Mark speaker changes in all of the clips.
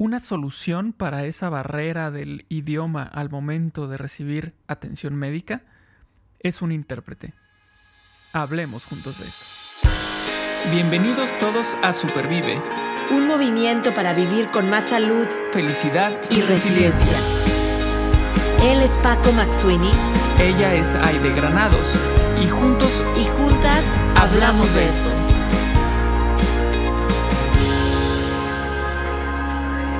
Speaker 1: Una solución para esa barrera del idioma al momento de recibir atención médica es un intérprete. Hablemos juntos de esto. Bienvenidos todos a Supervive.
Speaker 2: Un movimiento para vivir con más salud,
Speaker 1: felicidad
Speaker 2: y, resiliencia. Él es Paco Maxuini.
Speaker 1: Ella es Aide Granados. Y juntos
Speaker 2: y juntas hablamos de esto.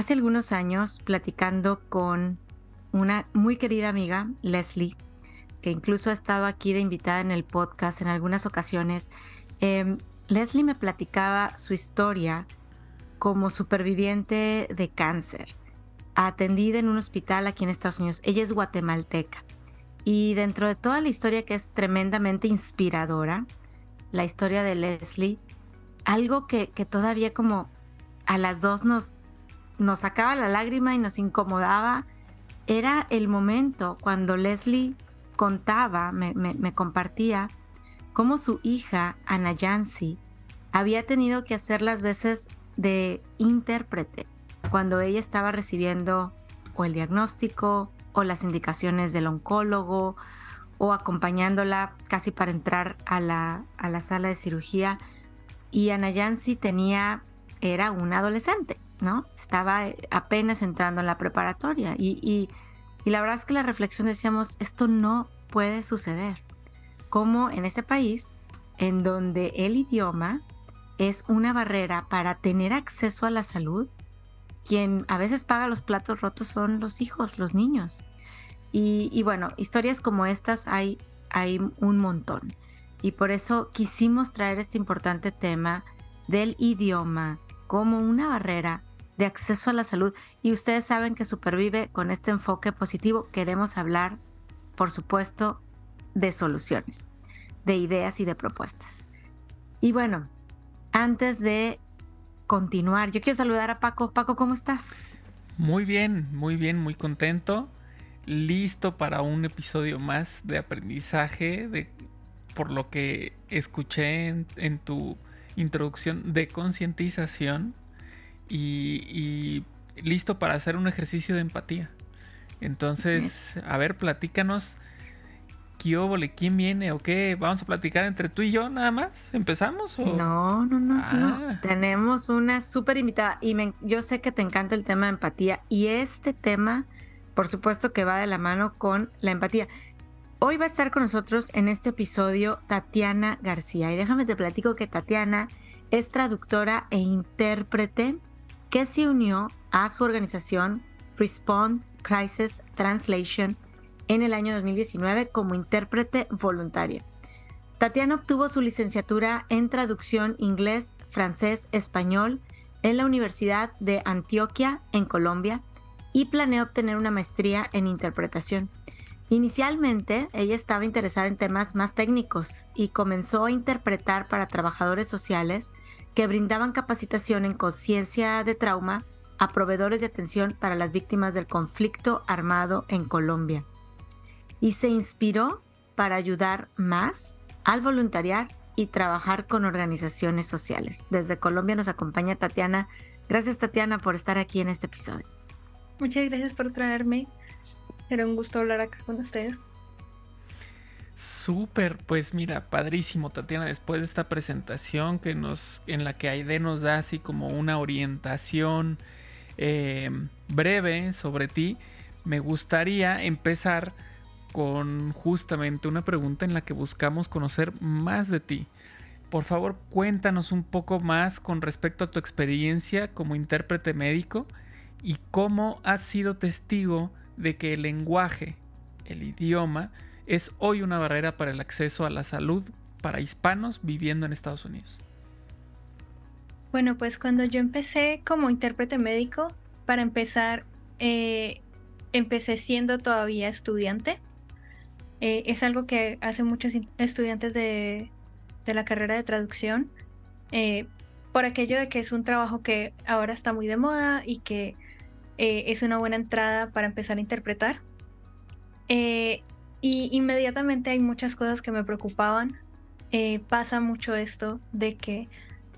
Speaker 3: Hace algunos años, platicando con una muy querida amiga, Leslie, que incluso ha estado aquí de invitada en el podcast en algunas ocasiones, em, Leslie me platicaba su historia como superviviente de cáncer, atendida en un hospital aquí en Estados Unidos. Ella es guatemalteca. Y dentro de toda la historia que es tremendamente inspiradora, la historia de Leslie, algo que, que todavía como a las dos nos, nos sacaba la lágrima y nos incomodaba, era el momento cuando Leslie contaba, me, compartía, cómo su hija, Ana Yancy, había tenido que hacer las veces de intérprete cuando ella estaba recibiendo o el diagnóstico o las indicaciones del oncólogo o acompañándola casi para entrar a la, a la sala de cirugía. Y Ana Yancy tenía, era una adolescente. ¿No? Estaba eh, apenas entrando en la preparatoria y, la verdad es que la reflexión decíamos, esto no puede suceder. Como en este país, en donde el idioma es una barrera para tener acceso a la salud, quien a veces paga los platos rotos son los hijos, los niños. Y, bueno, historias como estas hay, hay un montón. Y por eso quisimos traer este importante tema del idioma como una barrera de acceso a la salud. Y ustedes saben que Supervive con este enfoque positivo queremos hablar, por supuesto, de soluciones, de ideas y de propuestas. Y bueno, antes de continuar, yo quiero saludar a Paco. Paco, ¿cómo estás?
Speaker 1: Muy bien, muy bien, muy contento. Listo para un episodio más de aprendizaje, de, por lo que escuché en tu introducción de concientización y, listo para hacer un ejercicio de empatía. Entonces, a ver, platícanos. ¿Qué óvole? ¿Quién viene o qué? ¿Vamos a platicar entre tú y yo nada más? ¿Empezamos?
Speaker 3: No, no, no, ah. Tenemos una súper invitada y yo sé que te encanta el tema de empatía y este tema, por supuesto que va de la mano con la empatía. Hoy va a estar con nosotros en este episodio Tatiana García y déjame te platico que Tatiana es traductora e intérprete que se unió a su organización Respond Crisis Translation en el año 2019 como intérprete voluntaria. Tatiana obtuvo su licenciatura en traducción inglés, francés, español en la Universidad de Antioquia, en Colombia, y planea obtener una maestría en interpretación. Inicialmente, ella estaba interesada en temas más técnicos y comenzó a interpretar para trabajadores sociales que brindaban capacitación en conciencia de trauma a proveedores de atención para las víctimas del conflicto armado en Colombia. Y se inspiró para ayudar más al voluntariar y trabajar con organizaciones sociales. Desde Colombia nos acompaña Tatiana. Gracias Tatiana por estar aquí en este episodio.
Speaker 4: Muchas gracias por traerme. Era un gusto hablar acá con usted.
Speaker 1: Súper, pues mira, padrísimo Tatiana, después de esta presentación que nos, en la que Aide nos da así como una orientación em, breve sobre ti, me gustaría empezar con justamente una pregunta en la que buscamos conocer más de ti. Por favor, cuéntanos un poco más con respecto a tu experiencia como intérprete médico y cómo has sido testigo de que el lenguaje, el idioma, es hoy una barrera para el acceso a la salud para hispanos viviendo en Estados Unidos?
Speaker 4: Bueno, pues cuando yo empecé como intérprete médico, para empezar, eh, empecé siendo todavía estudiante. Eh, es algo que hacen muchos estudiantes de, la carrera de traducción, eh, por aquello de que es un trabajo que ahora está muy de moda y que es una buena entrada para empezar a interpretar. Y inmediatamente hay muchas cosas que me preocupaban. pasa mucho esto de que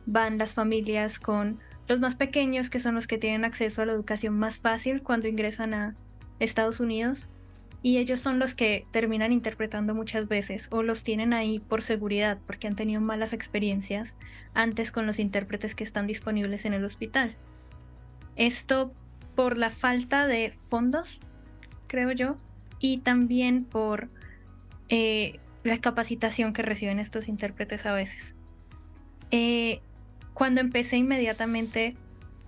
Speaker 4: van las familias con los más pequeños, que son los que tienen acceso a la educación más fácil cuando ingresan a Estados Unidos, y ellos son los que terminan interpretando muchas veces o los tienen ahí por seguridad porque han tenido malas experiencias antes con los intérpretes que están disponibles en el hospital. Esto por la falta de fondos, creo yo, y también por eh, la capacitación que reciben estos intérpretes a veces. Eh, cuando empecé inmediatamente,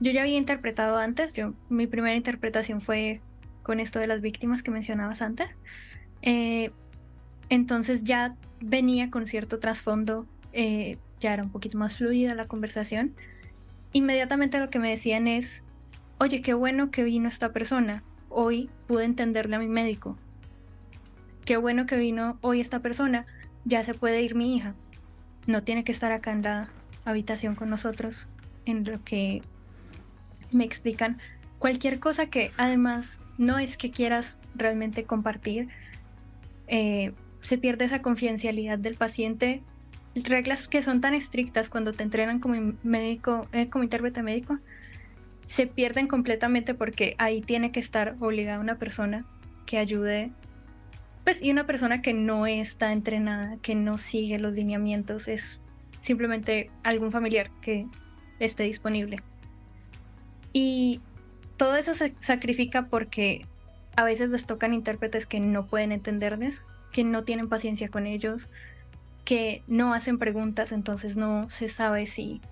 Speaker 4: yo ya había interpretado antes, yo, mi primera interpretación fue con esto de las víctimas que mencionabas antes. Eh, entonces ya venía con cierto trasfondo, eh, ya era un poquito más fluida la conversación. Inmediatamente lo que me decían es, oye, qué bueno que vino esta persona, hoy pude entenderle a mi médico. Qué bueno que vino hoy esta persona, ya se puede ir mi hija. No tiene que estar acá en la habitación con nosotros, en lo que me explican cualquier cosa que además no es que quieras realmente compartir, eh, se pierde esa confidencialidad del paciente. Reglas que son tan estrictas cuando te entrenan como médico, eh, como intérprete médico, se pierden completamente porque ahí tiene que estar obligada una persona que ayude, pues, y una persona que no está entrenada, que no sigue los lineamientos, es simplemente algún familiar que esté disponible. Y todo eso se sacrifica porque a veces les tocan intérpretes que no pueden entenderles, que no tienen paciencia con ellos, que no hacen preguntas, entonces no se sabe si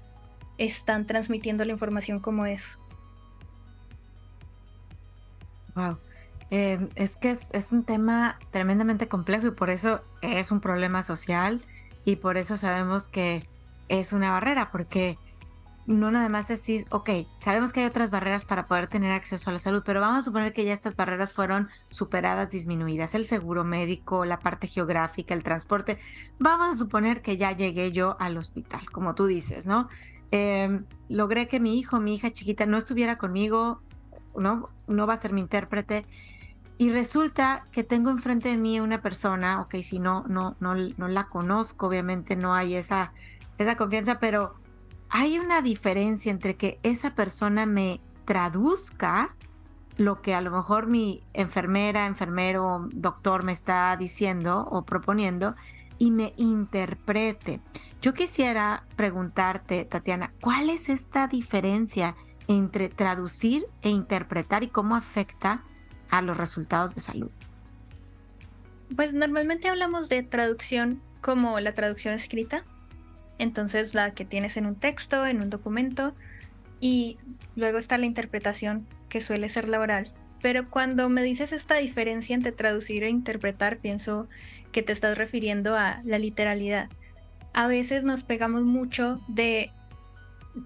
Speaker 4: están transmitiendo la información como es.
Speaker 3: Wow. Eh, es que es, es, un tema tremendamente complejo y por eso es un problema social y por eso sabemos que es una barrera, porque no nada más decir, ok, sabemos que hay otras barreras para poder tener acceso a la salud, pero vamos a suponer que ya estas barreras fueron superadas, disminuidas, el seguro médico, la parte geográfica, el transporte. Vamos a suponer que ya llegué yo al hospital, como tú dices, ¿no? Em, logré que mi hijo, mi hija chiquita no estuviera conmigo, ¿no? No va a ser mi intérprete. Y resulta que tengo enfrente de mí una persona, ok, si no, no, no, no la conozco, obviamente no hay esa, esa confianza, pero hay una diferencia entre que esa persona me traduzca lo que a lo mejor mi enfermera, enfermero, doctor me está diciendo o proponiendo y me interprete. Yo quisiera preguntarte, Tatiana, ¿cuál es esta diferencia entre traducir e interpretar y cómo afecta a los resultados de salud?
Speaker 4: Pues normalmente hablamos de traducción como la traducción escrita, entonces la que tienes en un texto, en un documento, y luego está la interpretación que suele ser la oral. Pero cuando me dices esta diferencia entre traducir e interpretar, pienso que te estás refiriendo a la literalidad. A veces nos pegamos mucho de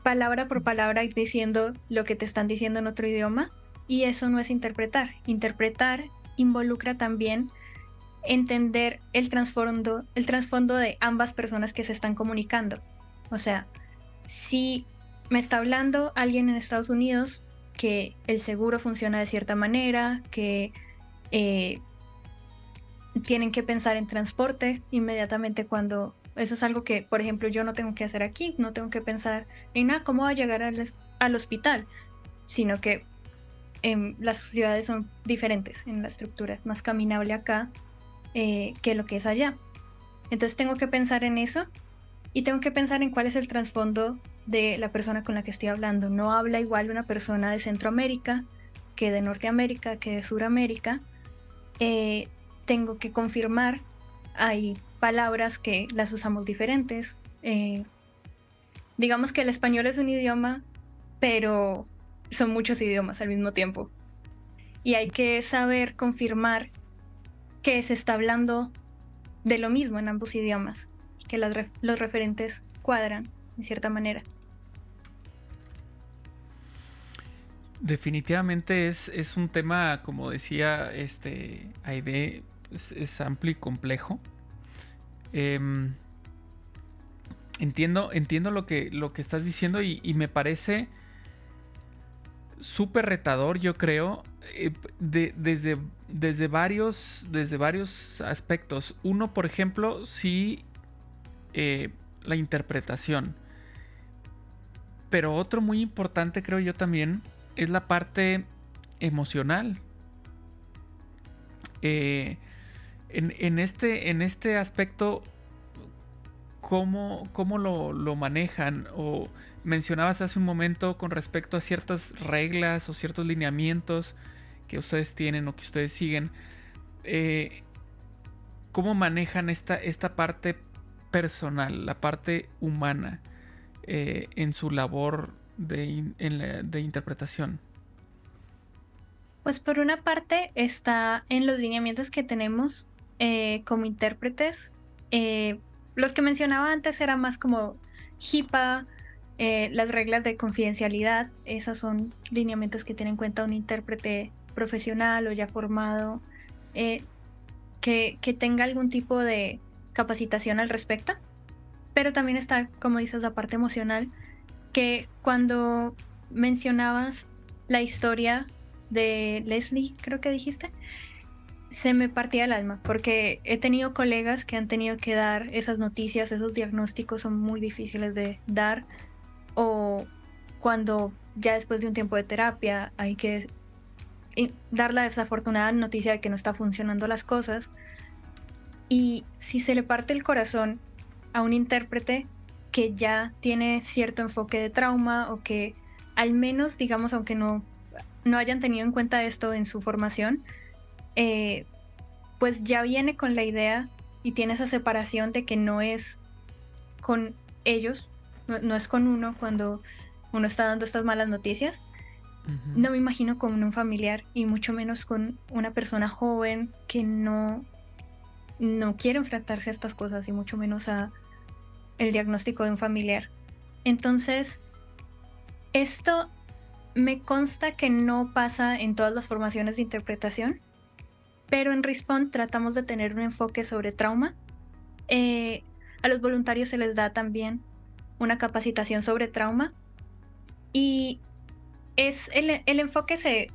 Speaker 4: palabra por palabra diciendo lo que te están diciendo en otro idioma y eso no es interpretar. Interpretar involucra también entender el trasfondo, el trasfondo de ambas personas que se están comunicando. O sea, si me está hablando alguien en Estados Unidos que el seguro funciona de cierta manera, que eh, tienen que pensar en transporte inmediatamente cuando eso es algo que, por ejemplo, yo no tengo que hacer aquí, no tengo que pensar en nada, cómo va a llegar al, al hospital, sino que em, las ciudades son diferentes en la estructura, es más caminable acá eh, que lo que es allá. Entonces tengo que pensar en eso y tengo que pensar en cuál es el trasfondo de la persona con la que estoy hablando. No habla igual una persona de Centroamérica que de Norteamérica, que de Suramérica. Eh, tengo que confirmar, hay palabras que las usamos diferentes. Eh, digamos que el español es un idioma, pero son muchos idiomas al mismo tiempo. Y hay que saber confirmar que se está hablando de lo mismo en ambos idiomas, que los referentes cuadran de cierta manera.
Speaker 1: Definitivamente es, es un tema, como decía este Aide, es, amplio y complejo. Em, entiendo, entiendo lo que, lo que estás diciendo y, me parece súper retador, yo creo, eh, desde, desde, varios, desde varios aspectos. Uno, por ejemplo, sí, eh, la interpretación. Pero otro muy importante, creo yo también, es la parte emocional. Eh, en, este, en este aspecto, ¿cómo, cómo lo, manejan? O mencionabas hace un momento con respecto a ciertas reglas o ciertos lineamientos que ustedes tienen o que ustedes siguen. Eh, ¿Cómo manejan esta, esta parte personal, la parte humana eh, en su labor de, interpretación?
Speaker 4: Pues por una parte está en los lineamientos que tenemos eh, como intérpretes. Los que mencionaba antes eran más como HIPAA, eh, las reglas de confidencialidad. Esas son lineamientos que tiene en cuenta un intérprete profesional o ya formado que, que tenga algún tipo de capacitación al respecto. Pero también está, como dices, la parte emocional que cuando mencionabas la historia de Leslie, creo que dijiste, se me partía el alma, porque he tenido colegas que han tenido que dar esas noticias, esos diagnósticos son muy difíciles de dar, o cuando ya después de un tiempo de terapia hay que dar la desafortunada noticia de que no está funcionando las cosas, y si se le parte el corazón a un intérprete, que ya tiene cierto enfoque de trauma o que al menos, digamos, aunque no, no hayan tenido en cuenta esto en su formación, eh, pues ya viene con la idea y tiene esa separación de que no es con ellos, no, es con uno cuando uno está dando estas malas noticias. No me imagino con un familiar y mucho menos con una persona joven que no, no quiere enfrentarse a estas cosas y mucho menos a, el diagnóstico de un familiar. Entonces, esto me consta que no pasa en todas las formaciones de interpretación, pero en Respond tratamos de tener un enfoque sobre trauma. Eh, a los voluntarios se les da también una capacitación sobre trauma y es el, enfoque se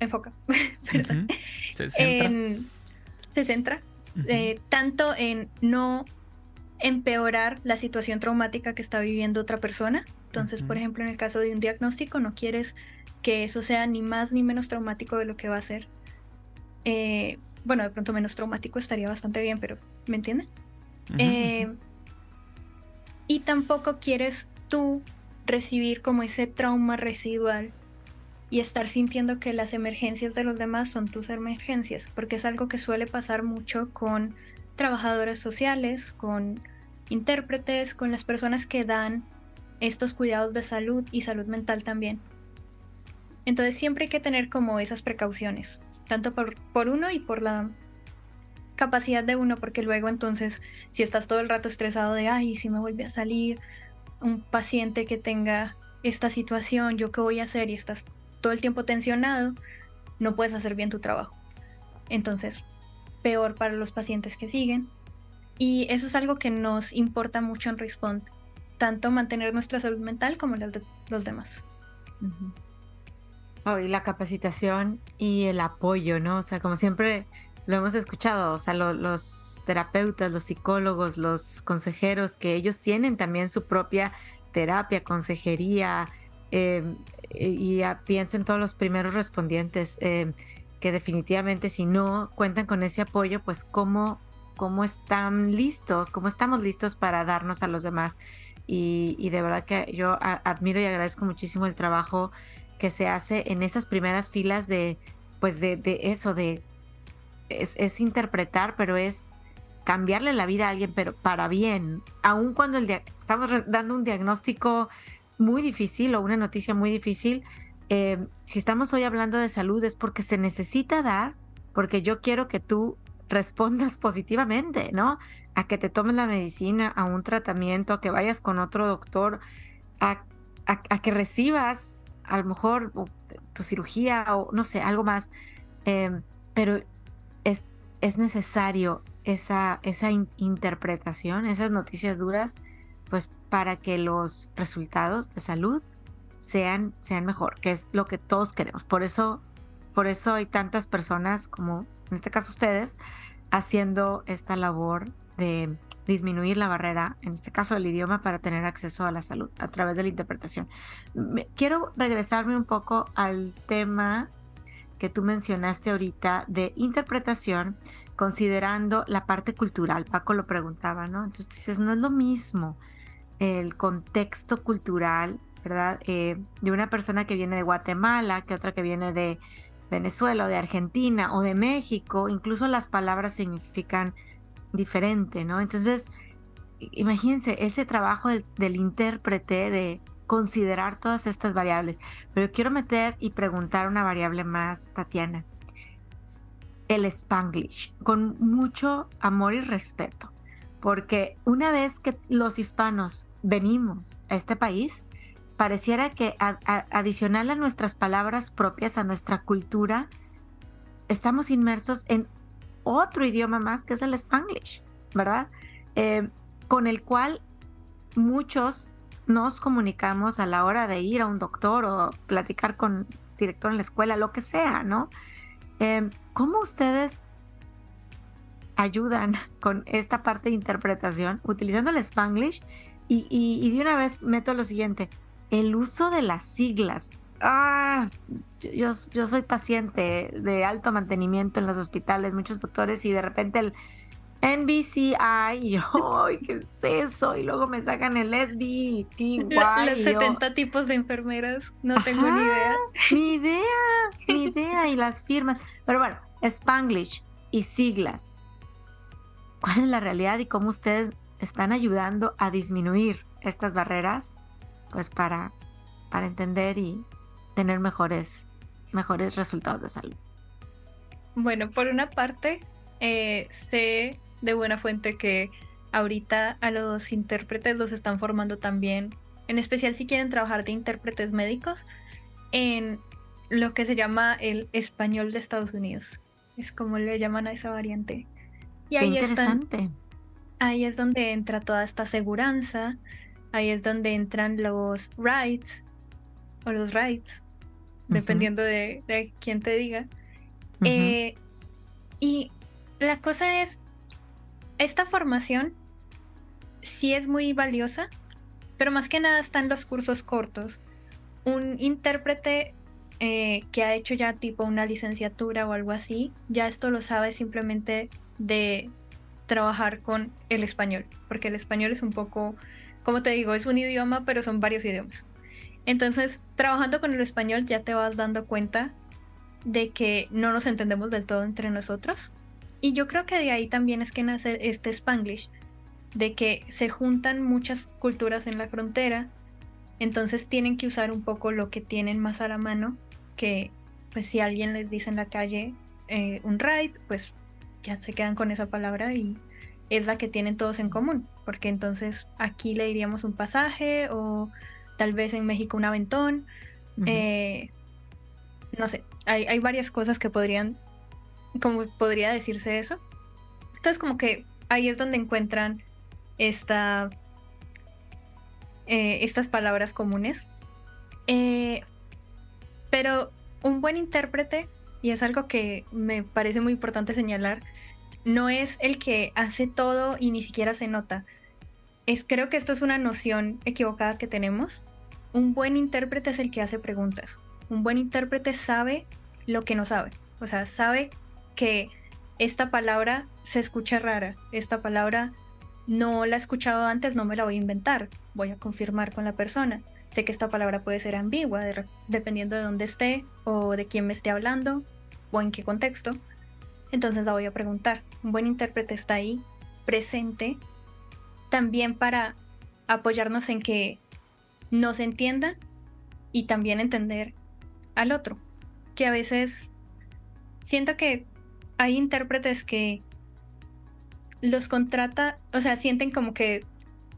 Speaker 4: enfoca, se centra, eh, tanto en no empeorar la situación traumática que está viviendo otra persona. Entonces, por ejemplo, en el caso de un diagnóstico, no quieres que eso sea ni más ni menos traumático de lo que va a ser. Eh, bueno, de pronto menos traumático estaría bastante bien, pero ¿me entienden? Eh, y tampoco quieres tú recibir como ese trauma residual y estar sintiendo que las emergencias de los demás son tus emergencias, porque es algo que suele pasar mucho con trabajadores sociales, con intérpretes, con las personas que dan estos cuidados de salud y salud mental también. Entonces siempre hay que tener como esas precauciones, tanto por, por uno y por la capacidad de uno, porque luego entonces si estás todo el rato estresado de, ay, si me vuelve a salir un paciente que tenga esta situación, yo qué voy a hacer y estás todo el tiempo tensionado, no puedes hacer bien tu trabajo. Entonces, peor para los pacientes que siguen. Y eso es algo que nos importa mucho en Respond, tanto mantener nuestra salud mental como las de los demás.
Speaker 3: Oh, y la capacitación y el apoyo, ¿no? O sea, como siempre lo hemos escuchado, o sea, los terapeutas, los psicólogos, los consejeros, que ellos tienen también su propia terapia, consejería, em, y pienso en todos los primeros respondientes. Em, que definitivamente si no cuentan con ese apoyo, pues cómo, cómo están listos, cómo estamos listos para darnos a los demás. Y, de verdad que yo admiro y agradezco muchísimo el trabajo que se hace en esas primeras filas de, pues de, eso, de, es, interpretar, pero es cambiarle la vida a alguien, pero para bien, aun cuando el estamos dando un diagnóstico muy difícil o una noticia muy difícil, eh, si estamos hoy hablando de salud es porque se necesita dar, porque yo quiero que tú respondas positivamente, ¿no? A que te tomes la medicina, a un tratamiento, a que vayas con otro doctor, a, que recibas a lo mejor tu cirugía o no sé, algo más, em, pero es, es necesario esa, interpretación, esas noticias duras, pues para que los resultados de salud sean, sean mejor, que es lo que todos queremos. Por eso, por eso hay tantas personas como en este caso ustedes, haciendo esta labor de disminuir la barrera, en este caso del idioma, para tener acceso a la salud a través de la interpretación. quiero regresarme un poco al tema que tú mencionaste ahorita de interpretación, considerando la parte cultural. Paco lo preguntaba, ¿no? Entonces dices, no es lo mismo el contexto cultural, ¿verdad? Eh, de una persona que viene de Guatemala, que otra que viene de Venezuela o de Argentina o de México, incluso las palabras significan diferente, ¿no? Entonces, imagínense ese trabajo del, intérprete de considerar todas estas variables. Pero quiero meter y preguntar una variable más, Tatiana. El spanglish, con mucho amor y respeto, porque una vez que los hispanos venimos a este país, pareciera que adicional a nuestras palabras propias, a nuestra cultura, estamos inmersos en otro idioma más que es el spanglish, ¿verdad? Eh, con el cual muchos nos comunicamos a la hora de ir a un doctor o platicar con director en la escuela, lo que sea, ¿no? Eh, ¿Cómo ustedes ayudan con esta parte de interpretación utilizando el spanglish? Y, de una vez meto lo siguiente, el uso de las siglas ah, yo soy paciente de alto mantenimiento en los hospitales, muchos doctores, y de repente el NBCI, y yo, ¿qué es eso? Y luego me sacan el SBTY.
Speaker 4: Los 70 tipos de enfermeras, no tengo ni idea.
Speaker 3: Ni idea, ni idea, y las firmas. Pero bueno, Spanglish y siglas. ¿Cuál es la realidad y cómo ustedes están ayudando a disminuir estas barreras? Pues para, para entender y, tener mejores, mejores resultados de salud?
Speaker 4: Bueno, por una parte, eh, sé de buena fuente que ahorita a los intérpretes los están formando también, en especial si quieren trabajar de intérpretes médicos, en lo que se llama el español de Estados Unidos. Es como le llaman a esa variante.
Speaker 3: Y ahí interesante.
Speaker 4: ahí es donde entra toda esta seguridad, ahí es donde entran los rights o los rights dependiendo de, de, quién te diga. Eh, y la cosa es, esta formación sí es muy valiosa, pero más que nada están los cursos cortos. Un intérprete eh, que ha hecho ya tipo una licenciatura o algo así, ya esto lo sabe simplemente de trabajar con el español, porque el español es un poco, como te digo, es un idioma, pero son varios idiomas. Entonces, trabajando con el español ya te vas dando cuenta de que no nos entendemos del todo entre nosotros. Y yo creo que de ahí también es que nace este spanglish, de que se juntan muchas culturas en la frontera, entonces tienen que usar un poco lo que tienen más a la mano, que pues si alguien les dice en la calle eh, un ride, pues ya se quedan con esa palabra y es la que tienen todos en común, porque entonces aquí le diríamos un pasaje o tal vez en México un aventón. Eh, no sé, hay, varias cosas que podrían, como podría decirse eso. Entonces como que ahí es donde encuentran esta, eh, estas palabras comunes. Eh, pero un buen intérprete, y es algo que me parece muy importante señalar, no es el que hace todo y ni siquiera se nota, es, creo que esto es una noción equivocada que tenemos. Un buen intérprete es el que hace preguntas. Un buen intérprete sabe lo que no sabe. O sea, sabe que esta palabra se escucha rara. Esta palabra no la he escuchado antes, no me la voy a inventar. Voy a confirmar con la persona. Sé que esta palabra puede ser ambigua dependiendo de dónde esté o de quién me esté hablando o en qué contexto. Entonces la voy a preguntar. Un buen intérprete está ahí, presente, también para apoyarnos en que nos entienda y también entender al otro. Que a veces siento que hay intérpretes que los contrata, o sea, sienten como que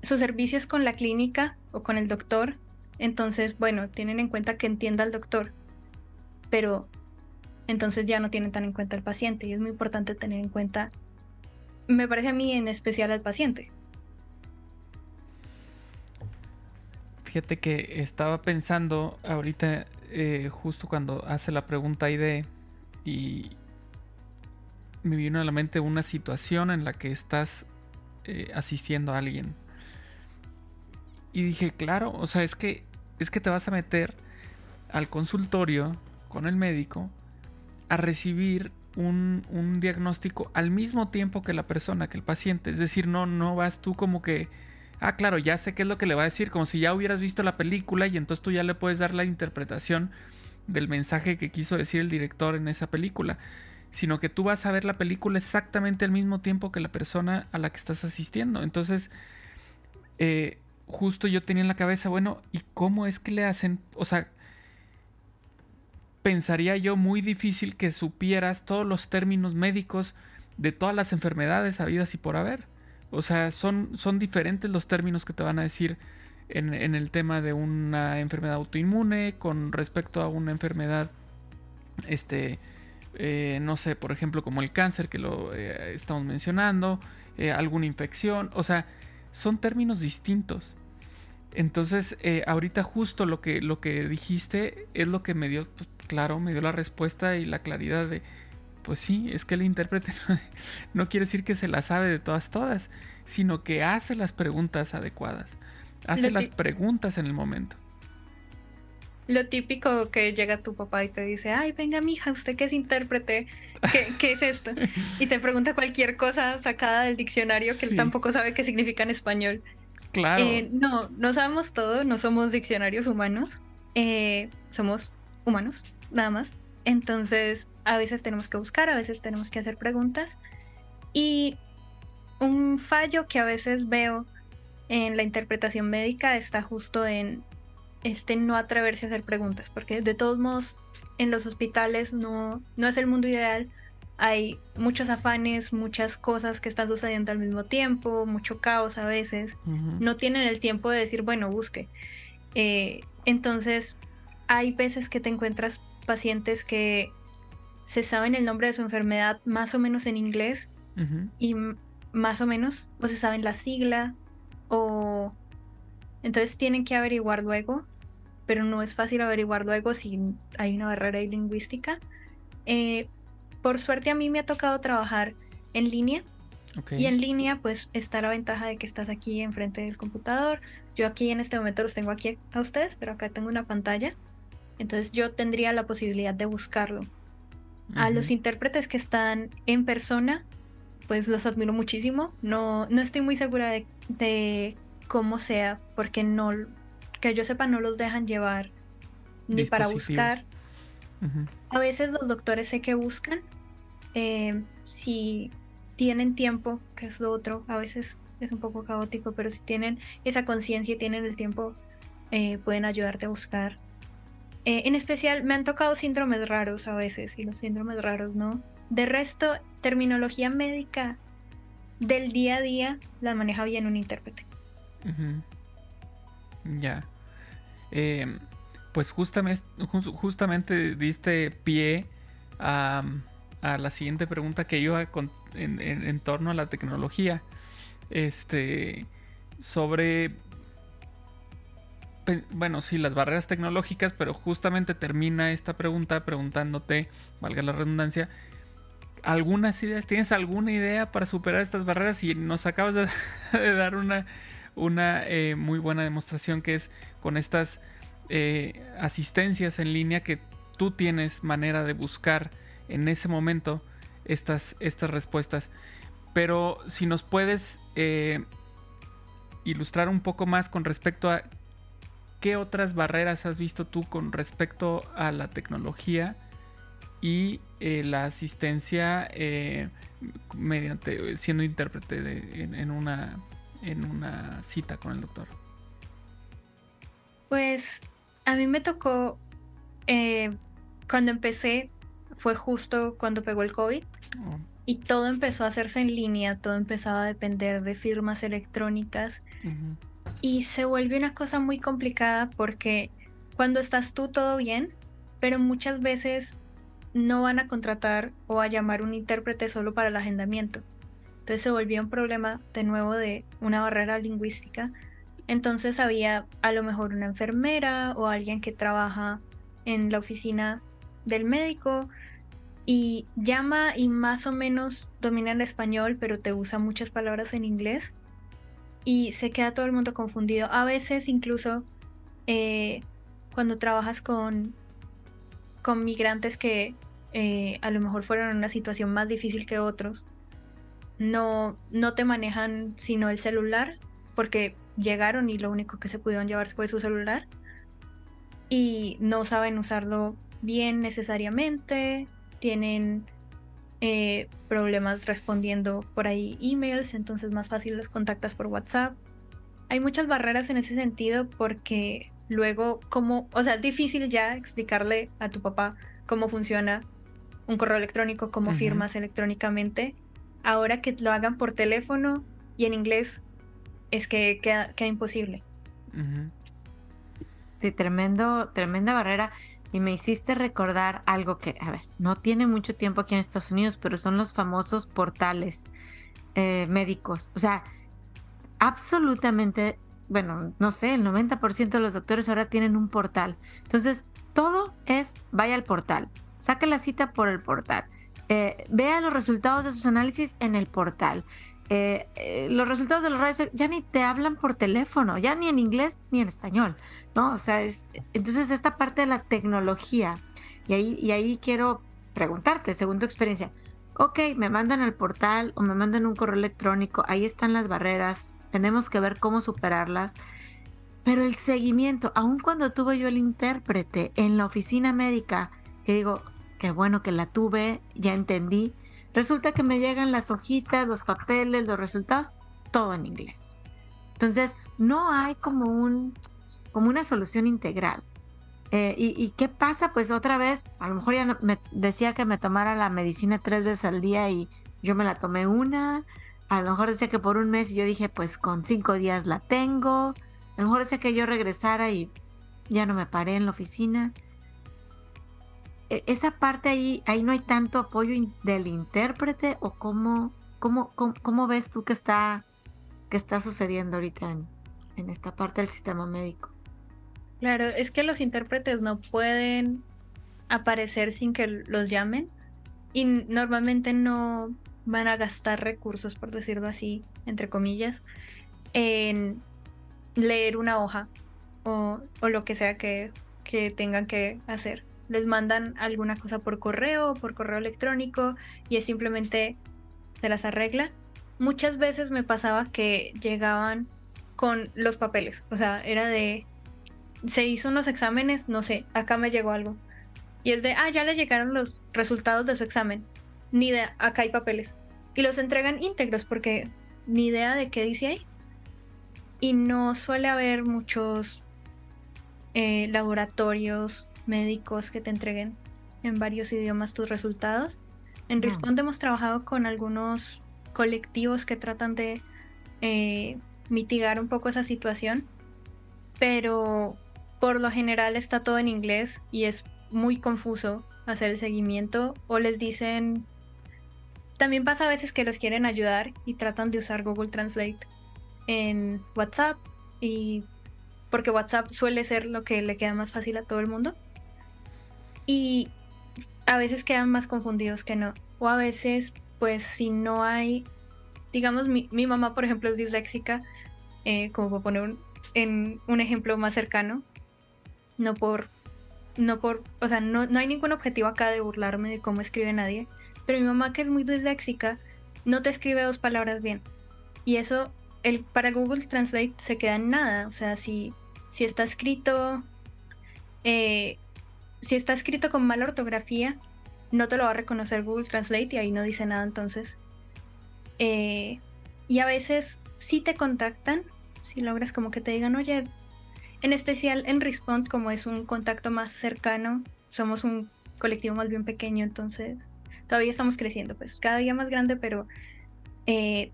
Speaker 4: sus servicios con la clínica o con el doctor Entonces, bueno, tienen en cuenta que entienda al doctor, pero entonces ya no tienen tan en cuenta al paciente y es muy importante tener en cuenta, me parece a mí en especial al paciente.
Speaker 1: Fíjate que estaba pensando ahorita, eh, justo cuando hace la pregunta ID, y me vino a la mente una situación en la que estás eh, asistiendo a alguien. Y dije, claro, o sea, es que, es que te vas a meter al consultorio con el médico a recibir un, un, diagnóstico al mismo tiempo que la persona, que el paciente. Es decir, no, no vas tú como que, ah, claro, ya sé qué es lo que le va a decir, como si ya hubieras visto la película y entonces tú ya le puedes dar la interpretación del mensaje que quiso decir el director en esa película. Sino que tú vas a ver la película exactamente al mismo tiempo que la persona a la que estás asistiendo. Entonces, eh, justo yo tenía en la cabeza, bueno, ¿y cómo es que le hacen? O sea, pensaría yo muy difícil que supieras todos los términos médicos de todas las enfermedades habidas y por haber. O sea, son, son diferentes los términos que te van a decir en, el tema de una enfermedad autoinmune con respecto a una enfermedad, este, eh, no sé, por ejemplo, como el cáncer que lo eh, estamos mencionando, eh, alguna infección, o sea, son términos distintos. Entonces, ahorita justo lo que, lo que dijiste es lo que me dio pues, claro, me dio la respuesta y la claridad de, pues sí, es que el intérprete no, quiere decir que se la sabe de todas, todas, sino que hace las preguntas adecuadas, hace las preguntas en el momento.
Speaker 4: Lo típico que llega tu papá y te dice, ay, venga, mija, usted que es intérprete, ¿qué, ¿qué, es esto? Y te pregunta cualquier cosa sacada del diccionario que él tampoco sabe qué significa en español.
Speaker 1: Claro.
Speaker 4: Eh, no, no sabemos todo, no somos diccionarios humanos, eh, somos humanos nada más. Entonces, a veces tenemos que buscar, a veces tenemos que hacer preguntas. Y un fallo que a veces veo en la interpretación médica está justo en este no atreverse a hacer preguntas, porque de todos modos en los hospitales no, no es el mundo ideal. Hay muchos afanes, muchas cosas que están sucediendo al mismo tiempo, mucho caos a veces. No tienen el tiempo de decir, bueno, busque. Eh, entonces, hay veces que te encuentras pacientes que se saben el nombre de su enfermedad más o menos en inglés y más o menos, o se saben la sigla, o entonces tienen que averiguar luego, pero no es fácil averiguar luego si hay una barrera lingüística. Eh, por suerte a mí me ha tocado trabajar en línea. Y en línea pues está la ventaja de que estás aquí enfrente del computador. Yo aquí en este momento los tengo aquí a ustedes, pero acá tengo una pantalla. Entonces yo tendría la posibilidad de buscarlo. A los intérpretes que están en persona, pues los admiro muchísimo. No, no estoy muy segura de, cómo sea, porque no, que yo sepa, no los dejan llevar ni para buscar. A veces los doctores sé que buscan. Eh, si tienen tiempo, que es lo otro, a veces es un poco caótico, pero si tienen esa conciencia y tienen el tiempo, eh, pueden ayudarte a buscar eh, en especial me han tocado síndromes raros a veces y los síndromes raros no. De resto, terminología médica del día a día la maneja bien un intérprete.
Speaker 1: Ya. Em, pues justamente, diste pie a, la siguiente pregunta que iba en, torno a la tecnología. Este. Sobre bueno, sí, las barreras tecnológicas, pero justamente termina esta pregunta preguntándote, valga la redundancia, algunas ideas, ¿tienes alguna idea para superar estas barreras? Y nos acabas de, dar una, una eh, muy buena demostración que es con estas eh, asistencias en línea que tú tienes manera de buscar en ese momento estas, estas respuestas. Pero si nos puedes eh, ilustrar un poco más con respecto a ¿qué otras barreras has visto tú con respecto a la tecnología y la asistencia mediante siendo intérprete en, una, en una cita con el doctor?
Speaker 4: Pues a mí me tocó, eh, cuando empecé, fue justo cuando pegó el COVID. Oh. Y todo empezó a hacerse en línea, todo empezaba a depender de firmas electrónicas. Y se vuelve una cosa muy complicada porque cuando estás tú todo bien, pero muchas veces no van a contratar o a llamar un intérprete solo para el agendamiento. Entonces se volvió un problema de nuevo de una barrera lingüística. Entonces había a lo mejor una enfermera o alguien que trabaja en la oficina del médico y llama y más o menos domina el español, pero te usa muchas palabras en inglés y se queda todo el mundo confundido. A veces incluso eh, cuando trabajas con, con migrantes que eh, a lo mejor fueron en una situación más difícil que otros, no, no te manejan sino el celular, porque llegaron y lo único que se pudieron llevar fue su celular y no saben usarlo bien necesariamente, tienen eh, problemas respondiendo por ahí emails, entonces más fácil los contactas por WhatsApp. Hay muchas barreras en ese sentido porque luego, como, o sea, es difícil ya explicarle a tu papá cómo funciona un correo electrónico, cómo firmas electrónicamente. Ahora que lo hagan por teléfono y en inglés, es que queda, imposible.
Speaker 3: Sí, tremendo, tremenda barrera. Y me hiciste recordar algo que, a ver, no tiene mucho tiempo aquí en Estados Unidos, pero son los famosos portales eh, médicos. O sea, absolutamente, bueno, no sé, el 90% de los doctores ahora tienen un portal. Entonces, todo es, vaya al portal, saque la cita por el portal, eh, vea los resultados de sus análisis en el portal. Eh, eh, los resultados de los rayos ya ni te hablan por teléfono, ya ni en inglés ni en español, ¿no? O sea, es, entonces esta parte de la tecnología, y ahí, y ahí quiero preguntarte, según tu experiencia, ok, me mandan al portal o me mandan un correo electrónico, ahí están las barreras, tenemos que ver cómo superarlas, pero el seguimiento, aun cuando tuve yo el intérprete en la oficina médica, que digo, qué bueno que la tuve, ya entendí, Resulta que me llegan las hojitas, los papeles, los resultados, todo en inglés. Entonces, no hay como, un, como una solución integral. Eh, y, qué pasa? Pues otra vez, a lo mejor ya me decía que me tomara la medicina tres veces al día y yo me la tomé una. A lo mejor decía que por un mes y yo dije, pues con cinco días la tengo. A lo mejor decía que yo regresara y ya no me paré en la oficina. E, esa parte ahí, ahí no hay tanto apoyo del intérprete o cómo, cómo, cómo, ves tú que está, que está sucediendo ahorita en, en esta parte del sistema médico.
Speaker 4: Claro, es que los intérpretes no pueden aparecer sin que los llamen y normalmente no van a gastar recursos, por decirlo así, entre comillas, en leer una hoja o, o lo que sea que, que tengan que hacer les mandan alguna cosa por correo, por correo electrónico y es simplemente se las arregla. Muchas veces me pasaba que llegaban con los papeles, o sea, era de se hizo unos exámenes, no sé, acá me llegó algo. Y es de, ah, ya le llegaron los resultados de su examen. Ni de, acá hay papeles. Y los entregan íntegros porque ni idea de qué dice ahí. Y no suele haber muchos eh, laboratorios médicos que te entreguen en varios idiomas tus resultados. En Responde hemos trabajado con algunos colectivos que tratan de eh, mitigar un poco esa situación, pero por lo general está todo en inglés y es muy confuso hacer el seguimiento o les dicen... También pasa a veces que los quieren ayudar y tratan de usar Google Translate en WhatsApp y porque WhatsApp suele ser lo que le queda más fácil a todo el mundo y a veces quedan más confundidos que no. O a veces, pues si no hay, digamos, mi, mamá, por ejemplo, es disléxica, eh, como por poner un, en un ejemplo más cercano, no por, no por, o sea, no, no hay ningún objetivo acá de burlarme de cómo escribe nadie, pero mi mamá que es muy disléxica, no te escribe dos palabras bien. Y eso, el, para Google Translate se queda en nada, o sea, si, si está escrito... Eh, si está escrito con mala ortografía, no te lo va a reconocer Google Translate y ahí no dice nada entonces. Eh, y a veces sí te contactan, si logras como que te digan, oye, en especial en Respond, como es un contacto más cercano, somos un colectivo más bien pequeño, entonces todavía estamos creciendo, pues cada día más grande, pero eh,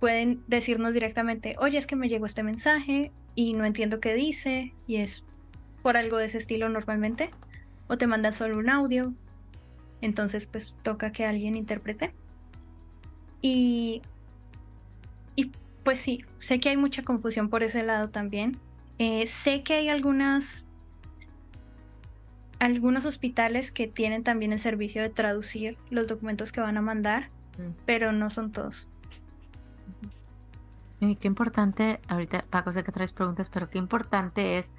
Speaker 4: pueden decirnos directamente, oye, es que me llegó este mensaje y no entiendo qué dice y es por algo de ese estilo normalmente. O te mandan solo un audio. Entonces pues toca que alguien interprete. Y, y pues sí, sé que hay mucha confusión por ese lado también. Eh, sé que hay algunas algunos hospitales que tienen también el servicio de traducir los documentos que van a mandar, mm. pero no son todos.
Speaker 3: Y qué importante, ahorita Paco sé que traes preguntas, pero qué importante es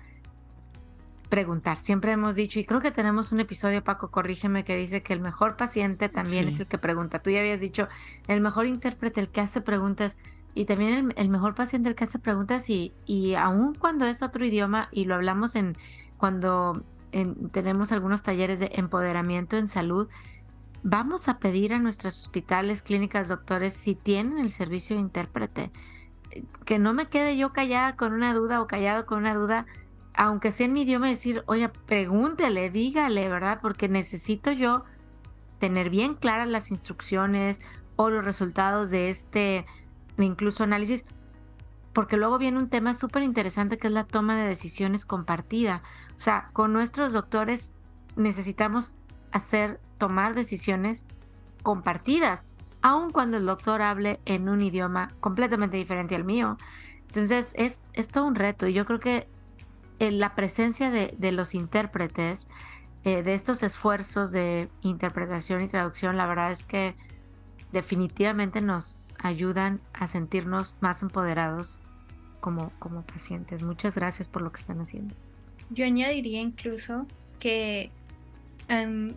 Speaker 3: preguntar. Siempre hemos dicho, y creo que tenemos un episodio, Paco, corrígeme, que dice que el mejor paciente también es el que pregunta. Tú ya habías dicho, el mejor intérprete, el que hace preguntas, y también el, mejor paciente, el que hace preguntas, y, y aun cuando es otro idioma, y lo hablamos en cuando tenemos algunos talleres de empoderamiento en salud, vamos a pedir a nuestros hospitales, clínicas, doctores, si tienen el servicio de intérprete. Que no me quede yo callada con una duda o callado con una duda, aunque sea en mi idioma, decir, oye, pregúntele, dígale, ¿verdad? Porque necesito yo tener bien claras las instrucciones o los resultados de este incluso análisis, porque luego viene un tema súper interesante que es la toma de decisiones compartida. O sea, con nuestros doctores necesitamos hacer, tomar decisiones compartidas, aun cuando el doctor hable en un idioma completamente diferente al mío. Entonces es, es todo un reto y yo creo que eh, la presencia de, los intérpretes, eh, de estos esfuerzos de interpretación y traducción, la verdad es que definitivamente nos ayudan a sentirnos más empoderados como, como pacientes. Muchas gracias por lo que están haciendo.
Speaker 4: Yo añadiría incluso que em,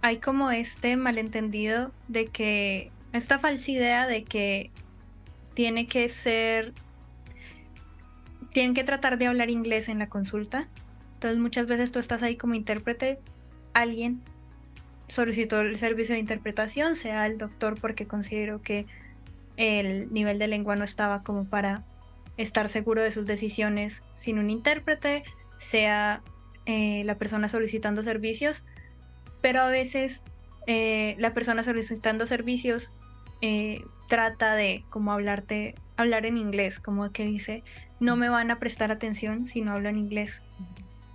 Speaker 4: hay como este malentendido de que, esta falsa idea de que tiene que ser, tienen que tratar de hablar inglés en la consulta. Entonces muchas veces tú estás ahí como intérprete, alguien solicitó el servicio de interpretación, sea el doctor porque considero que el nivel de lengua no estaba como para estar seguro de sus decisiones sin un intérprete, sea eh, la persona solicitando servicios, pero a veces eh, la persona solicitando servicios eh, trata de como hablarte, hablar en inglés, como que dice, no me van a prestar atención si no hablo en inglés.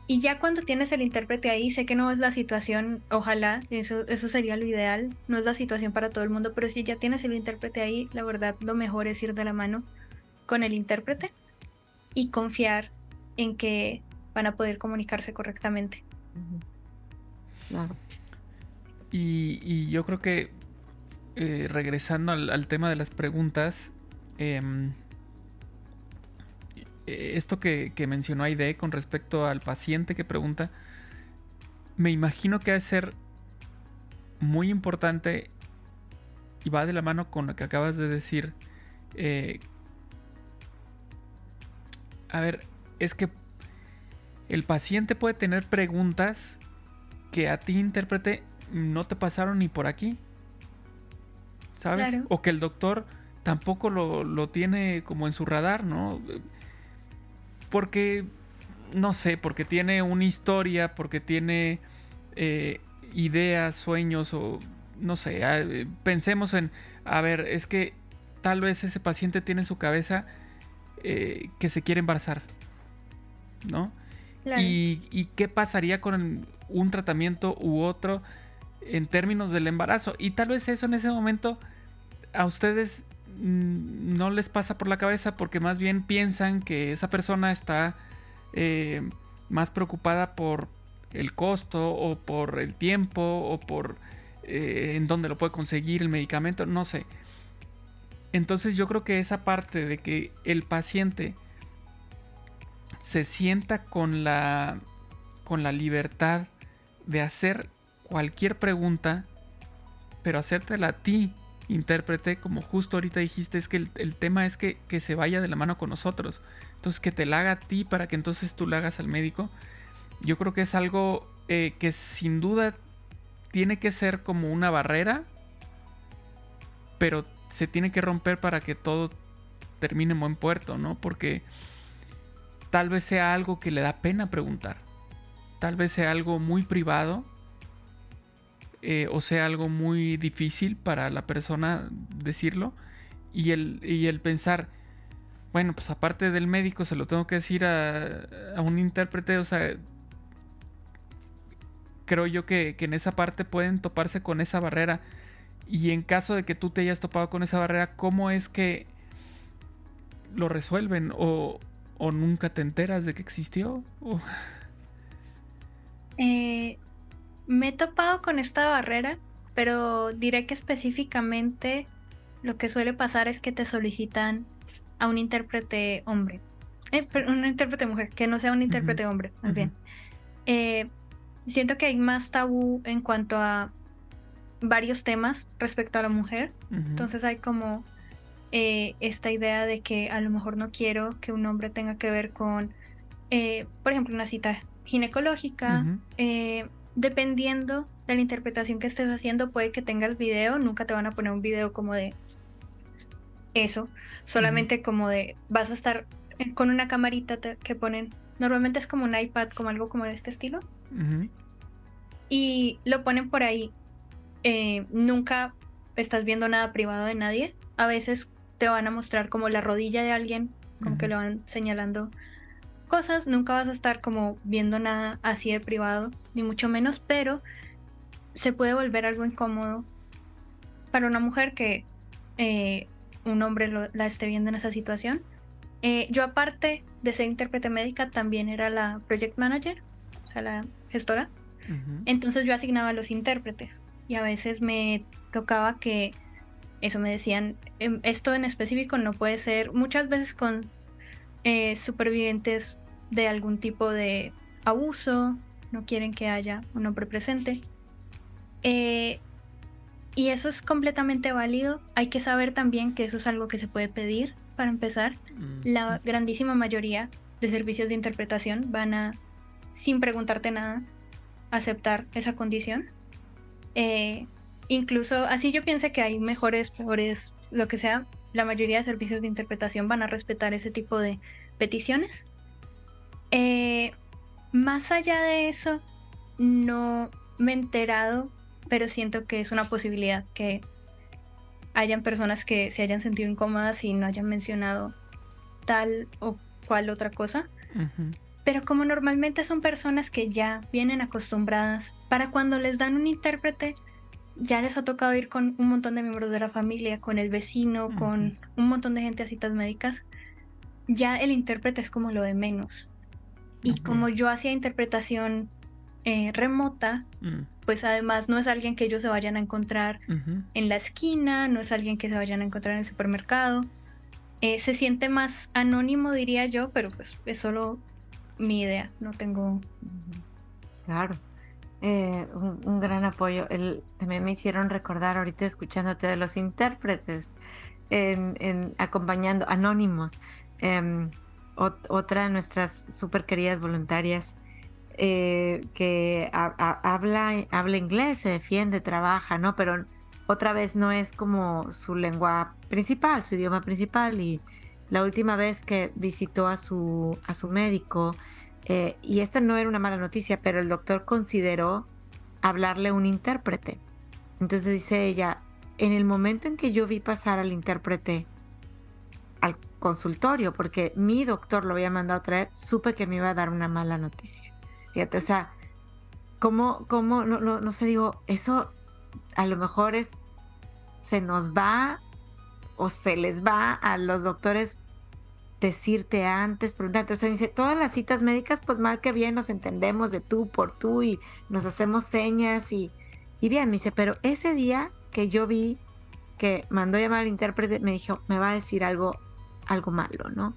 Speaker 4: Y ya cuando tienes el intérprete ahí, sé que no es la situación, ojalá, eso, eso sería lo ideal, no es la situación para todo el mundo, pero si ya tienes el intérprete ahí, la verdad lo mejor es ir de la mano con el intérprete y confiar en que van a poder comunicarse correctamente.
Speaker 1: Y, yo creo que eh, regresando al, tema de las preguntas, em, esto que, mencionó Aide con respecto al paciente que pregunta, me imagino que ha de ser muy importante y va de la mano con lo que acabas de decir. Eh, a ver, es que el paciente puede tener preguntas que a ti, intérprete, no te pasaron ni por aquí. ¿Sabes? O que el doctor tampoco lo, tiene como en su radar, ¿no? Porque, no sé, porque tiene una historia, porque tiene eh, ideas, sueños o, no sé, pensemos en, a ver, es que tal vez ese paciente tiene en su cabeza eh, que se quiere embarazar, ¿no? Y, qué pasaría con un tratamiento u otro en términos del embarazo. Y tal vez eso en ese momento a ustedes no les pasa por la cabeza porque más bien piensan que esa persona está eh, más preocupada por el costo o por el tiempo o por eh, en dónde lo puede conseguir el medicamento, no sé. Entonces yo creo que esa parte de que el paciente se sienta con la, con la libertad de hacer cualquier pregunta, pero hacértela a ti, intérprete, como justo ahorita dijiste, es que el, tema es que, se vaya de la mano con nosotros. Entonces, que te la haga a ti para que entonces tú la hagas al médico. Yo creo que es algo eh, que sin duda tiene que ser como una barrera, pero se tiene que romper para que todo termine en buen puerto, ¿no? Porque tal vez sea algo que le da pena preguntar. Tal vez sea algo muy privado. Eh, o sea algo muy difícil para la persona decirlo. Y el, y el pensar, bueno, pues aparte del médico se lo tengo que decir a, un intérprete, o sea, creo yo que, que, en esa parte pueden toparse con esa barrera. Y en caso de que tú te hayas topado con esa barrera, ¿cómo es que lo resuelven? ¿O, o nunca te enteras de que existió?
Speaker 4: Eh, me he topado con esta barrera, pero diré que específicamente lo que suele pasar es que te solicitan a un intérprete hombre. Eh, un intérprete mujer, que no sea un intérprete hombre, más bien. Eh, siento que hay más tabú en cuanto a varios temas respecto a la mujer. Entonces hay como eh, esta idea de que a lo mejor no quiero que un hombre tenga que ver con, eh, por ejemplo, una cita ginecológica. Eh, dependiendo de la interpretación que estés haciendo, puede que tengas video, nunca te van a poner un video como de eso, solamente como de vas a estar con una camarita que ponen, normalmente es como un iPad, como algo como de este estilo, y lo ponen por ahí. nunca estás viendo nada privado de nadie. A veces te van a mostrar como la rodilla de alguien, como que le van señalando cosas, nunca vas a estar como viendo nada así de privado, ni mucho menos, pero se puede volver algo incómodo para una mujer que eh, un hombre la esté viendo en esa situación. Eh, yo aparte de ser intérprete médica también era la project manager, o sea, la gestora. Entonces yo asignaba a los intérpretes y a veces me tocaba que eso me decían, em, esto en específico no puede ser muchas veces con eh, supervivientes de algún tipo de abuso, no quieren que haya un hombre presente. Eh, y eso es completamente válido. Hay que saber también que eso es algo que se puede pedir para empezar. Mm. La grandísima mayoría de servicios de interpretación van a, sin preguntarte nada, aceptar esa condición. Eh, incluso así yo pienso que hay mejores, peores, lo que sea, la mayoría de servicios de interpretación van a respetar ese tipo de peticiones. Eh, más allá de eso, no me he enterado, pero siento que es una posibilidad que hayan personas que se hayan sentido incómodas y no hayan mencionado tal o cual otra cosa. Pero como normalmente son personas que ya vienen acostumbradas, para cuando les dan un intérprete, ya les ha tocado ir con un montón de miembros de la familia, con el vecino, con un montón de gente a citas médicas, ya el intérprete es como lo de menos. Y como yo hacía interpretación eh, remota, mm. pues además no es alguien que ellos se vayan a encontrar en la esquina, no es alguien que se vayan a encontrar en el supermercado. Eh, se siente más anónimo, diría yo, pero pues es solo mi idea, no tengo...
Speaker 3: Claro. Eh, un, gran apoyo. El, también me hicieron recordar ahorita escuchándote de los intérpretes en, acompañando anónimos. Em, otra de nuestras súper queridas voluntarias eh, que habla, habla inglés, se defiende, trabaja, ¿no? Pero otra vez no es como su lengua principal, su idioma principal. Y la última vez que visitó a su, a su médico, eh, y esta no era una mala noticia, pero el doctor consideró hablarle a un intérprete. Entonces dice ella, en el momento en que yo vi pasar al intérprete al consultorio, porque mi doctor lo había mandado a traer, supe que me iba a dar una mala noticia. Fíjate, o sea, ¿cómo, cómo, no, no, no sé, digo, eso a lo mejor es, se nos va o se les va a los doctores decirte antes, preguntarte. O sea, me dice, todas las citas médicas, pues mal que bien nos entendemos de tú por tú y nos hacemos señas y, y bien, me dice, pero ese día que yo vi que mandó llamar al intérprete, me dijo, me va a decir algo, algo malo, ¿no?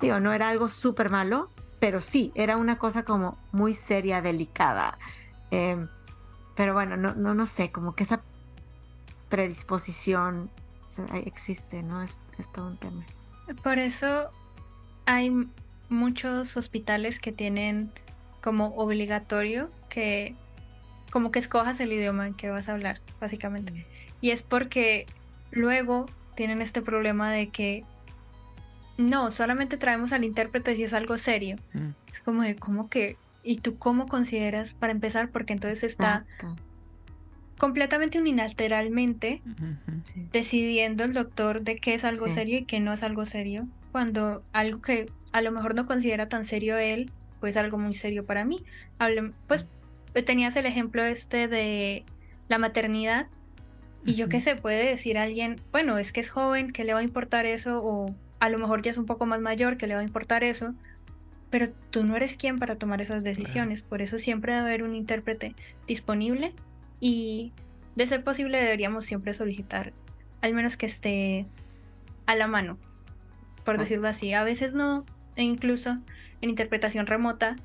Speaker 3: Digo, no era algo súper malo, pero sí, era una cosa como muy seria, delicada. Em, pero bueno, no, no, no sé, como que esa predisposición existe, ¿no? Es, es todo un tema.
Speaker 4: Por eso hay muchos hospitales que tienen como obligatorio que como que escojas el idioma en que vas a hablar, básicamente. Mm. Y es porque luego tienen este problema de que no, solamente traemos al intérprete si es algo serio. Mm. Es como de, ¿cómo que? ¿Y tú cómo consideras para empezar? Porque entonces está completamente unilateralmente decidiendo el doctor de qué es algo serio y qué no es algo serio, cuando algo que a lo mejor no considera tan serio él, pues algo muy serio para mí. Pues tenías el ejemplo este de la maternidad y yo qué sé, puede decir alguien, bueno, es que es joven, que le va a importar eso? O a lo mejor ya es un poco más mayor, que le va a importar eso? Pero tú no eres quien para tomar esas decisiones, por eso siempre debe haber un intérprete disponible y de ser posible deberíamos siempre solicitar, al menos que esté a la mano, por decirlo así. A veces no, e incluso en interpretación remota,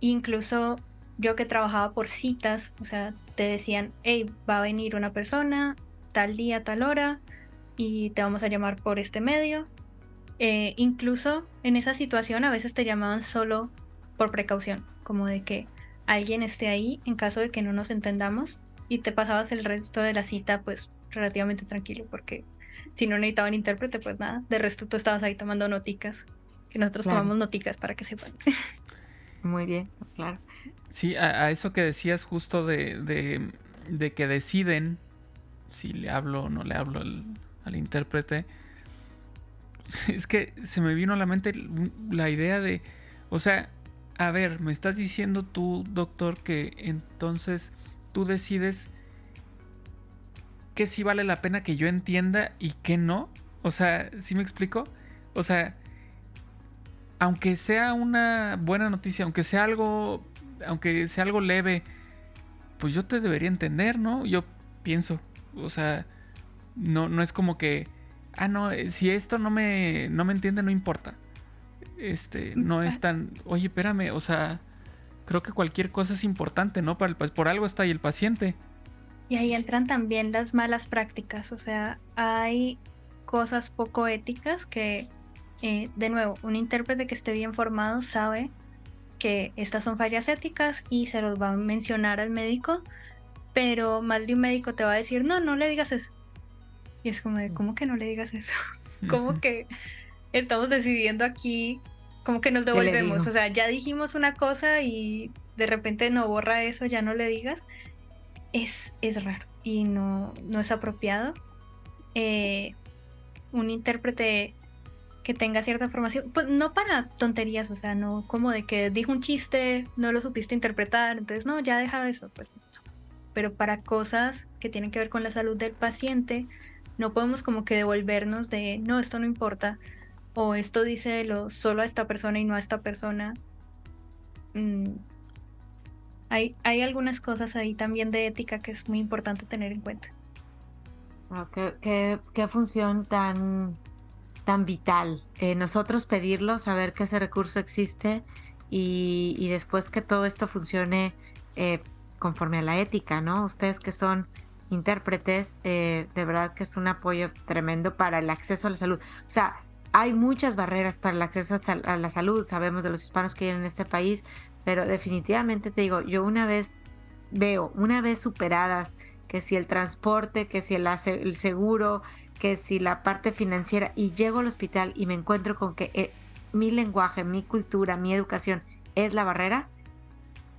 Speaker 4: incluso yo que trabajaba por citas, o sea, te decían, hey, va a venir una persona tal día, tal hora, y te vamos a llamar por este medio. Eh, incluso en esa situación a veces te llamaban solo por precaución, como de que alguien esté ahí en caso de que no nos entendamos y te pasabas el resto de la cita pues relativamente tranquilo porque si no necesitaban intérprete pues nada, de resto tú estabas ahí tomando noticas, que nosotros tomamos noticas para que sepan.
Speaker 3: Muy bien, claro.
Speaker 1: Sí, a, eso que decías justo de, de, que deciden si le hablo o no le hablo al, intérprete. Es que se me vino a la mente la idea de, o sea, a ver, me estás diciendo tú, doctor, que entonces tú decides que sí vale la pena que yo entienda y que no. O sea, ¿sí me explico? O sea, aunque sea una buena noticia, aunque sea algo aunque sea algo leve, pues yo te debería entender, ¿no? Yo pienso, o sea, no, no es como que, ah, no, eh, si esto no me, no me entiende, no importa. Este, no es tan, oye, espérame, o sea, creo que cualquier cosa es importante, ¿no? Para por algo está ahí el paciente.
Speaker 4: Y ahí entran también las malas prácticas, o sea, hay cosas poco éticas que, eh, de nuevo, un intérprete que esté bien formado sabe que estas son fallas éticas y se los va a mencionar al médico, pero más de un médico te va a decir, no, no le digas eso. Y es como de, mm. ¿cómo que no le digas eso? ¿Cómo que estamos decidiendo aquí? ¿Cómo que nos devolvemos? O sea, ya dijimos una cosa y de repente no borra eso, ya no le digas. Es, es raro y no, no es apropiado. Eh, un intérprete que tenga cierta formación, pues no para tonterías, o sea, no como de que dijo un chiste, no lo supiste interpretar, entonces no, ya deja eso, pues Pero para cosas que tienen que ver con la salud del paciente, no podemos como que devolvernos de, no, esto no importa, o esto dice lo solo a esta persona y no a esta persona. Mm, hay, algunas cosas ahí también de ética que es muy importante tener en cuenta.
Speaker 3: ¿Qué, qué, qué función tan tan vital. Eh, nosotros pedirlo, saber que ese recurso existe y, después que todo esto funcione eh, conforme a la ética, ¿no? Ustedes que son intérpretes, eh, de verdad que es un apoyo tremendo para el acceso a la salud. O sea, hay muchas barreras para el acceso a, la salud, sabemos de los hispanos que viven en este país, pero definitivamente te digo, yo una vez veo, una vez superadas, que si el transporte, que si el, seguro, que si la parte financiera y llego al hospital y me encuentro con que eh, mi lenguaje, mi cultura, mi educación es la barrera,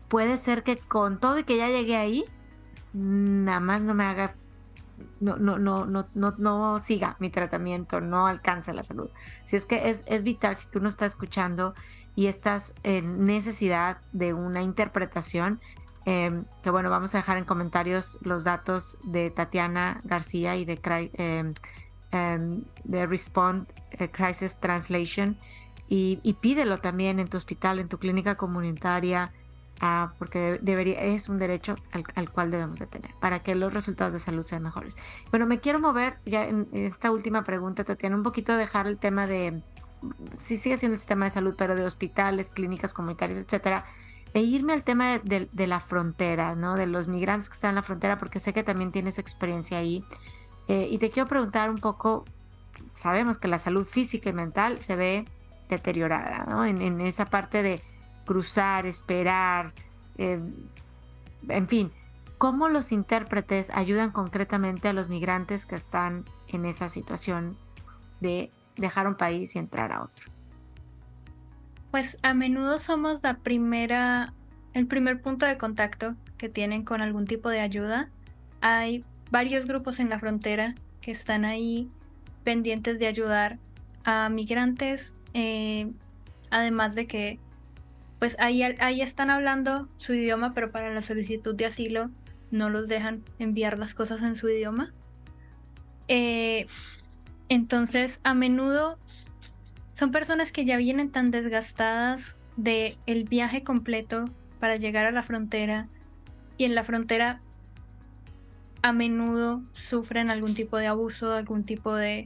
Speaker 3: puede ser que con todo y que ya llegué ahí, nada más no me haga, no, no, no, no, no, no siga mi tratamiento, no alcance la salud. Si es que es, es vital, si tú no estás escuchando y estás en necesidad de una interpretación, em, que bueno, vamos a dejar en comentarios los datos de Tatiana García y de eh, de Respond eh, Crisis Translation y, pídelo también en tu hospital, en tu clínica comunitaria, ah, porque debería, es un derecho al, cual debemos de tener para que los resultados de salud sean mejores. Bueno, me quiero mover ya en esta última pregunta, Tatiana, un poquito dejar el tema de, si sigue siendo el sistema de salud, pero de hospitales, clínicas comunitarias, etcétera, e irme al tema de, de, la frontera, ¿no? De los migrantes que están en la frontera, porque sé que también tienes experiencia ahí. Eh, y te quiero preguntar un poco, sabemos que la salud física y mental se ve deteriorada, ¿no? En, esa parte de cruzar, esperar, eh, en fin, ¿cómo los intérpretes ayudan concretamente a los migrantes que están en esa situación de dejar un país y entrar a otro?
Speaker 4: Pues a menudo somos la primera, el primer punto de contacto que tienen con algún tipo de ayuda hay varios grupos en la frontera que están ahí pendientes de ayudar a migrantes, eh, además de que pues ahí, ahí están hablando su idioma, pero para la solicitud de asilo no los dejan enviar las cosas en su idioma. Eh, entonces, a menudo son personas que ya vienen tan desgastadas de el viaje completo para llegar a la frontera y en la frontera a menudo sufren algún tipo de abuso, algún tipo de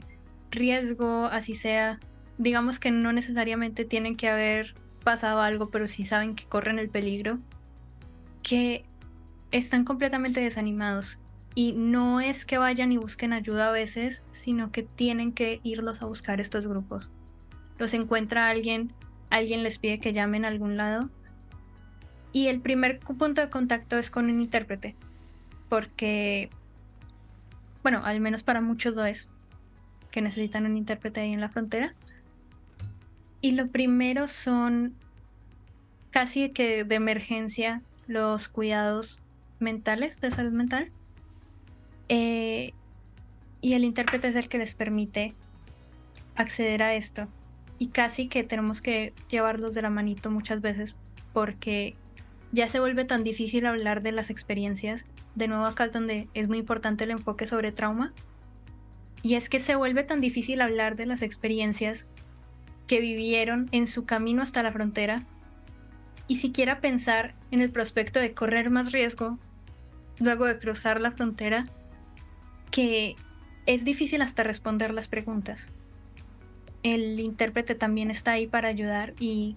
Speaker 4: riesgo, así sea. Digamos que no necesariamente tienen que haber pasado algo, pero sí saben que corren el peligro, que están completamente desanimados. Y no es que vayan y busquen ayuda a veces, sino que tienen que irlos a buscar estos grupos. Los encuentra alguien, alguien les pide que llamen a algún lado. Y el primer punto de contacto es con un intérprete. Porque, bueno, al menos para muchos lo es, que necesitan un intérprete ahí en la frontera. Y lo primero son casi que de emergencia los cuidados mentales, de salud mental. Eh, y el intérprete es el que les permite acceder a esto. Y casi que tenemos que llevarlos de la manito muchas veces porque ya se vuelve tan difícil hablar de las experiencias. De nuevo acá es donde es muy importante el enfoque sobre trauma. Y es que se vuelve tan difícil hablar de las experiencias que vivieron en su camino hasta la frontera y siquiera pensar en el prospecto de correr más riesgo luego de cruzar la frontera que es difícil hasta responder las preguntas. El intérprete también está ahí para ayudar y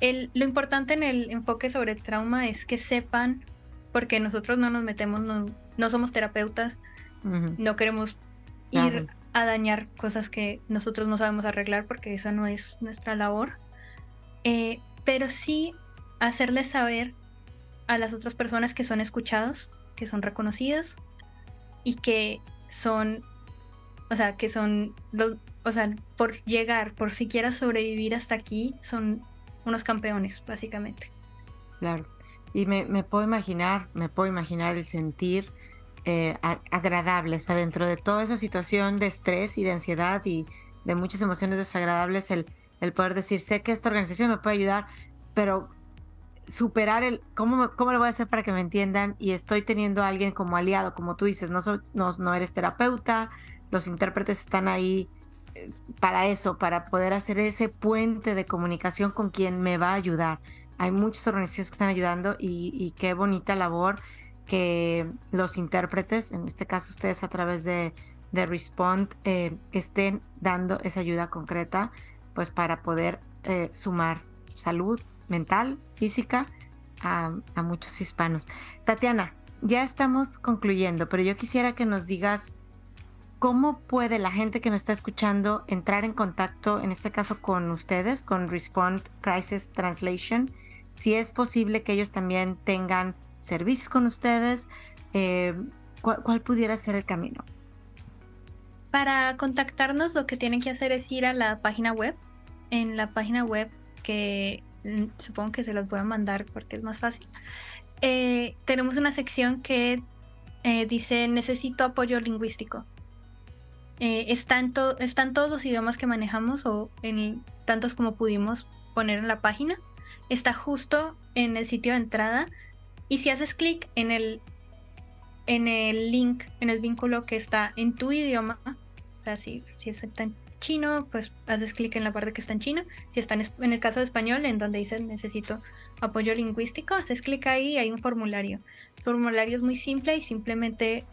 Speaker 4: lo importante en el enfoque sobre trauma es que sepan, porque nosotros no nos metemos, no, somos terapeutas, no queremos ir a dañar cosas que nosotros no sabemos arreglar porque esa no es nuestra labor. Eh, pero sí hacerles saber a las otras personas que son escuchados, que son reconocidos y que son, o sea, que son, o sea, por llegar, por siquiera sobrevivir hasta aquí, son unos campeones, básicamente.
Speaker 3: Claro. Y me, puedo imaginar, me puedo imaginar el sentir eh, agradables, o sea, dentro de toda esa situación de estrés y de ansiedad y de muchas emociones desagradables, el poder decir, sé que esta organización me puede ayudar, pero superar el cómo, cómo lo voy a hacer para que me entiendan y estoy teniendo a alguien como aliado, como tú dices, no, no, no eres terapeuta, los intérpretes están ahí eh, para eso, para poder hacer ese puente de comunicación con quien me va a ayudar. Hay muchas organizaciones que están ayudando y, y qué bonita labor que los intérpretes, en este caso ustedes a través de, de Respond, eh, estén dando esa ayuda concreta, pues para poder eh, sumar salud mental, física a, muchos hispanos. Tatiana, ya estamos concluyendo, pero yo quisiera que nos digas ¿Cómo puede la gente que nos está escuchando entrar en contacto, en este caso con ustedes, con Respond Crisis Translation? Si es posible que ellos también tengan servicios con ustedes, eh, ¿cuál, pudiera ser el camino?
Speaker 4: Para contactarnos lo que tienen que hacer es ir a la página web. En la página web que supongo que se los voy a mandar porque es más fácil. Eh, tenemos una sección que eh, dice necesito apoyo lingüístico. están, están todos los idiomas que manejamos o en tantos como pudimos poner en la página. Está justo en el sitio de entrada y si haces clic en el, en el link, en el vínculo que está en tu idioma, o sea, si, si está en chino, pues haces clic en la parte que está en chino. Si está en, el caso de español, en donde dice necesito apoyo lingüístico, haces clic ahí y hay un formulario. El formulario es muy simple y simplemente,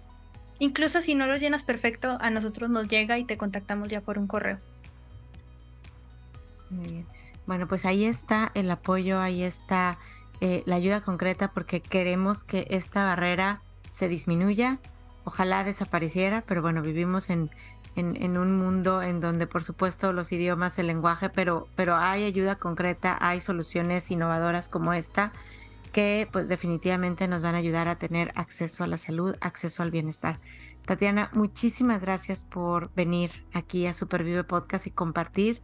Speaker 4: incluso si no lo llenas perfecto, a nosotros nos llega y te contactamos ya por un correo.
Speaker 3: Muy bien. Bueno, pues ahí está el apoyo, ahí está eh, la ayuda concreta porque queremos que esta barrera se disminuya, ojalá desapareciera, pero bueno, vivimos en, en, un mundo en donde por supuesto los idiomas, el lenguaje, pero, pero hay ayuda concreta, hay soluciones innovadoras como esta que pues definitivamente nos van a ayudar a tener acceso a la salud, acceso al bienestar. Tatiana, muchísimas gracias por venir aquí a Supervive Podcast y compartir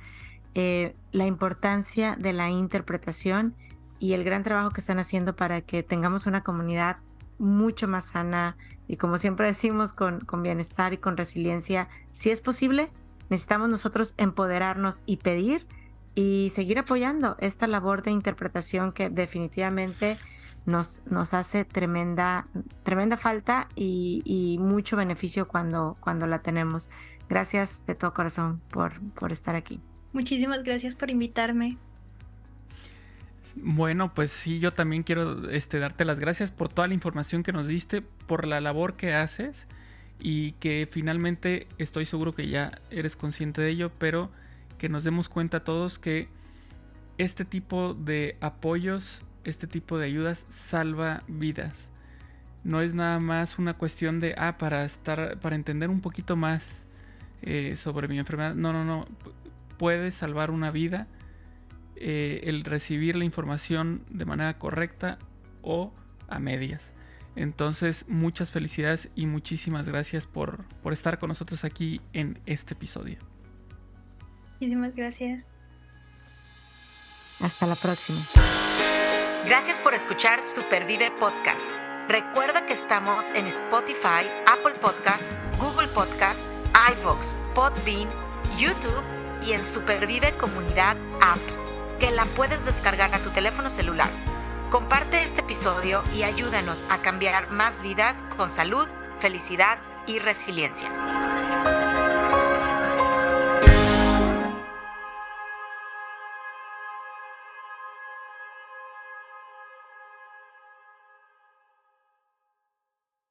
Speaker 3: eh, la importancia de la interpretación y el gran trabajo que están haciendo para que tengamos una comunidad mucho más sana y como siempre decimos, con, con bienestar y con resiliencia. Si es posible, necesitamos nosotros empoderarnos y pedir y seguir apoyando esta labor de interpretación que definitivamente nos, nos hace tremenda, tremenda falta y, mucho beneficio cuando, cuando la tenemos. Gracias de todo corazón por, por estar aquí.
Speaker 4: Muchísimas gracias por invitarme.
Speaker 1: Bueno, pues sí, yo también quiero este, darte las gracias por toda la información que nos diste, por la labor que haces y que finalmente estoy seguro que ya eres consciente de ello, pero que nos demos cuenta todos que este tipo de apoyos, este tipo de ayudas salva vidas. No es nada más una cuestión de, ah, para estar, para entender un poquito más eh, sobre mi enfermedad. No, no, no. Puede salvar una vida eh, el recibir la información de manera correcta o a medias. Entonces, muchas felicidades y muchísimas gracias por, por estar con nosotros aquí en este episodio.
Speaker 4: Muchísimas gracias.
Speaker 3: Hasta la próxima.
Speaker 2: Gracias por escuchar Supervive Podcast. Recuerda que estamos en Spotify, Apple Podcast, Google Podcast, iVoox, Podbean, YouTube y en Supervive Comunidad App que la puedes descargar a tu teléfono celular. Comparte este episodio y ayúdanos a cambiar más vidas con salud, felicidad y resiliencia.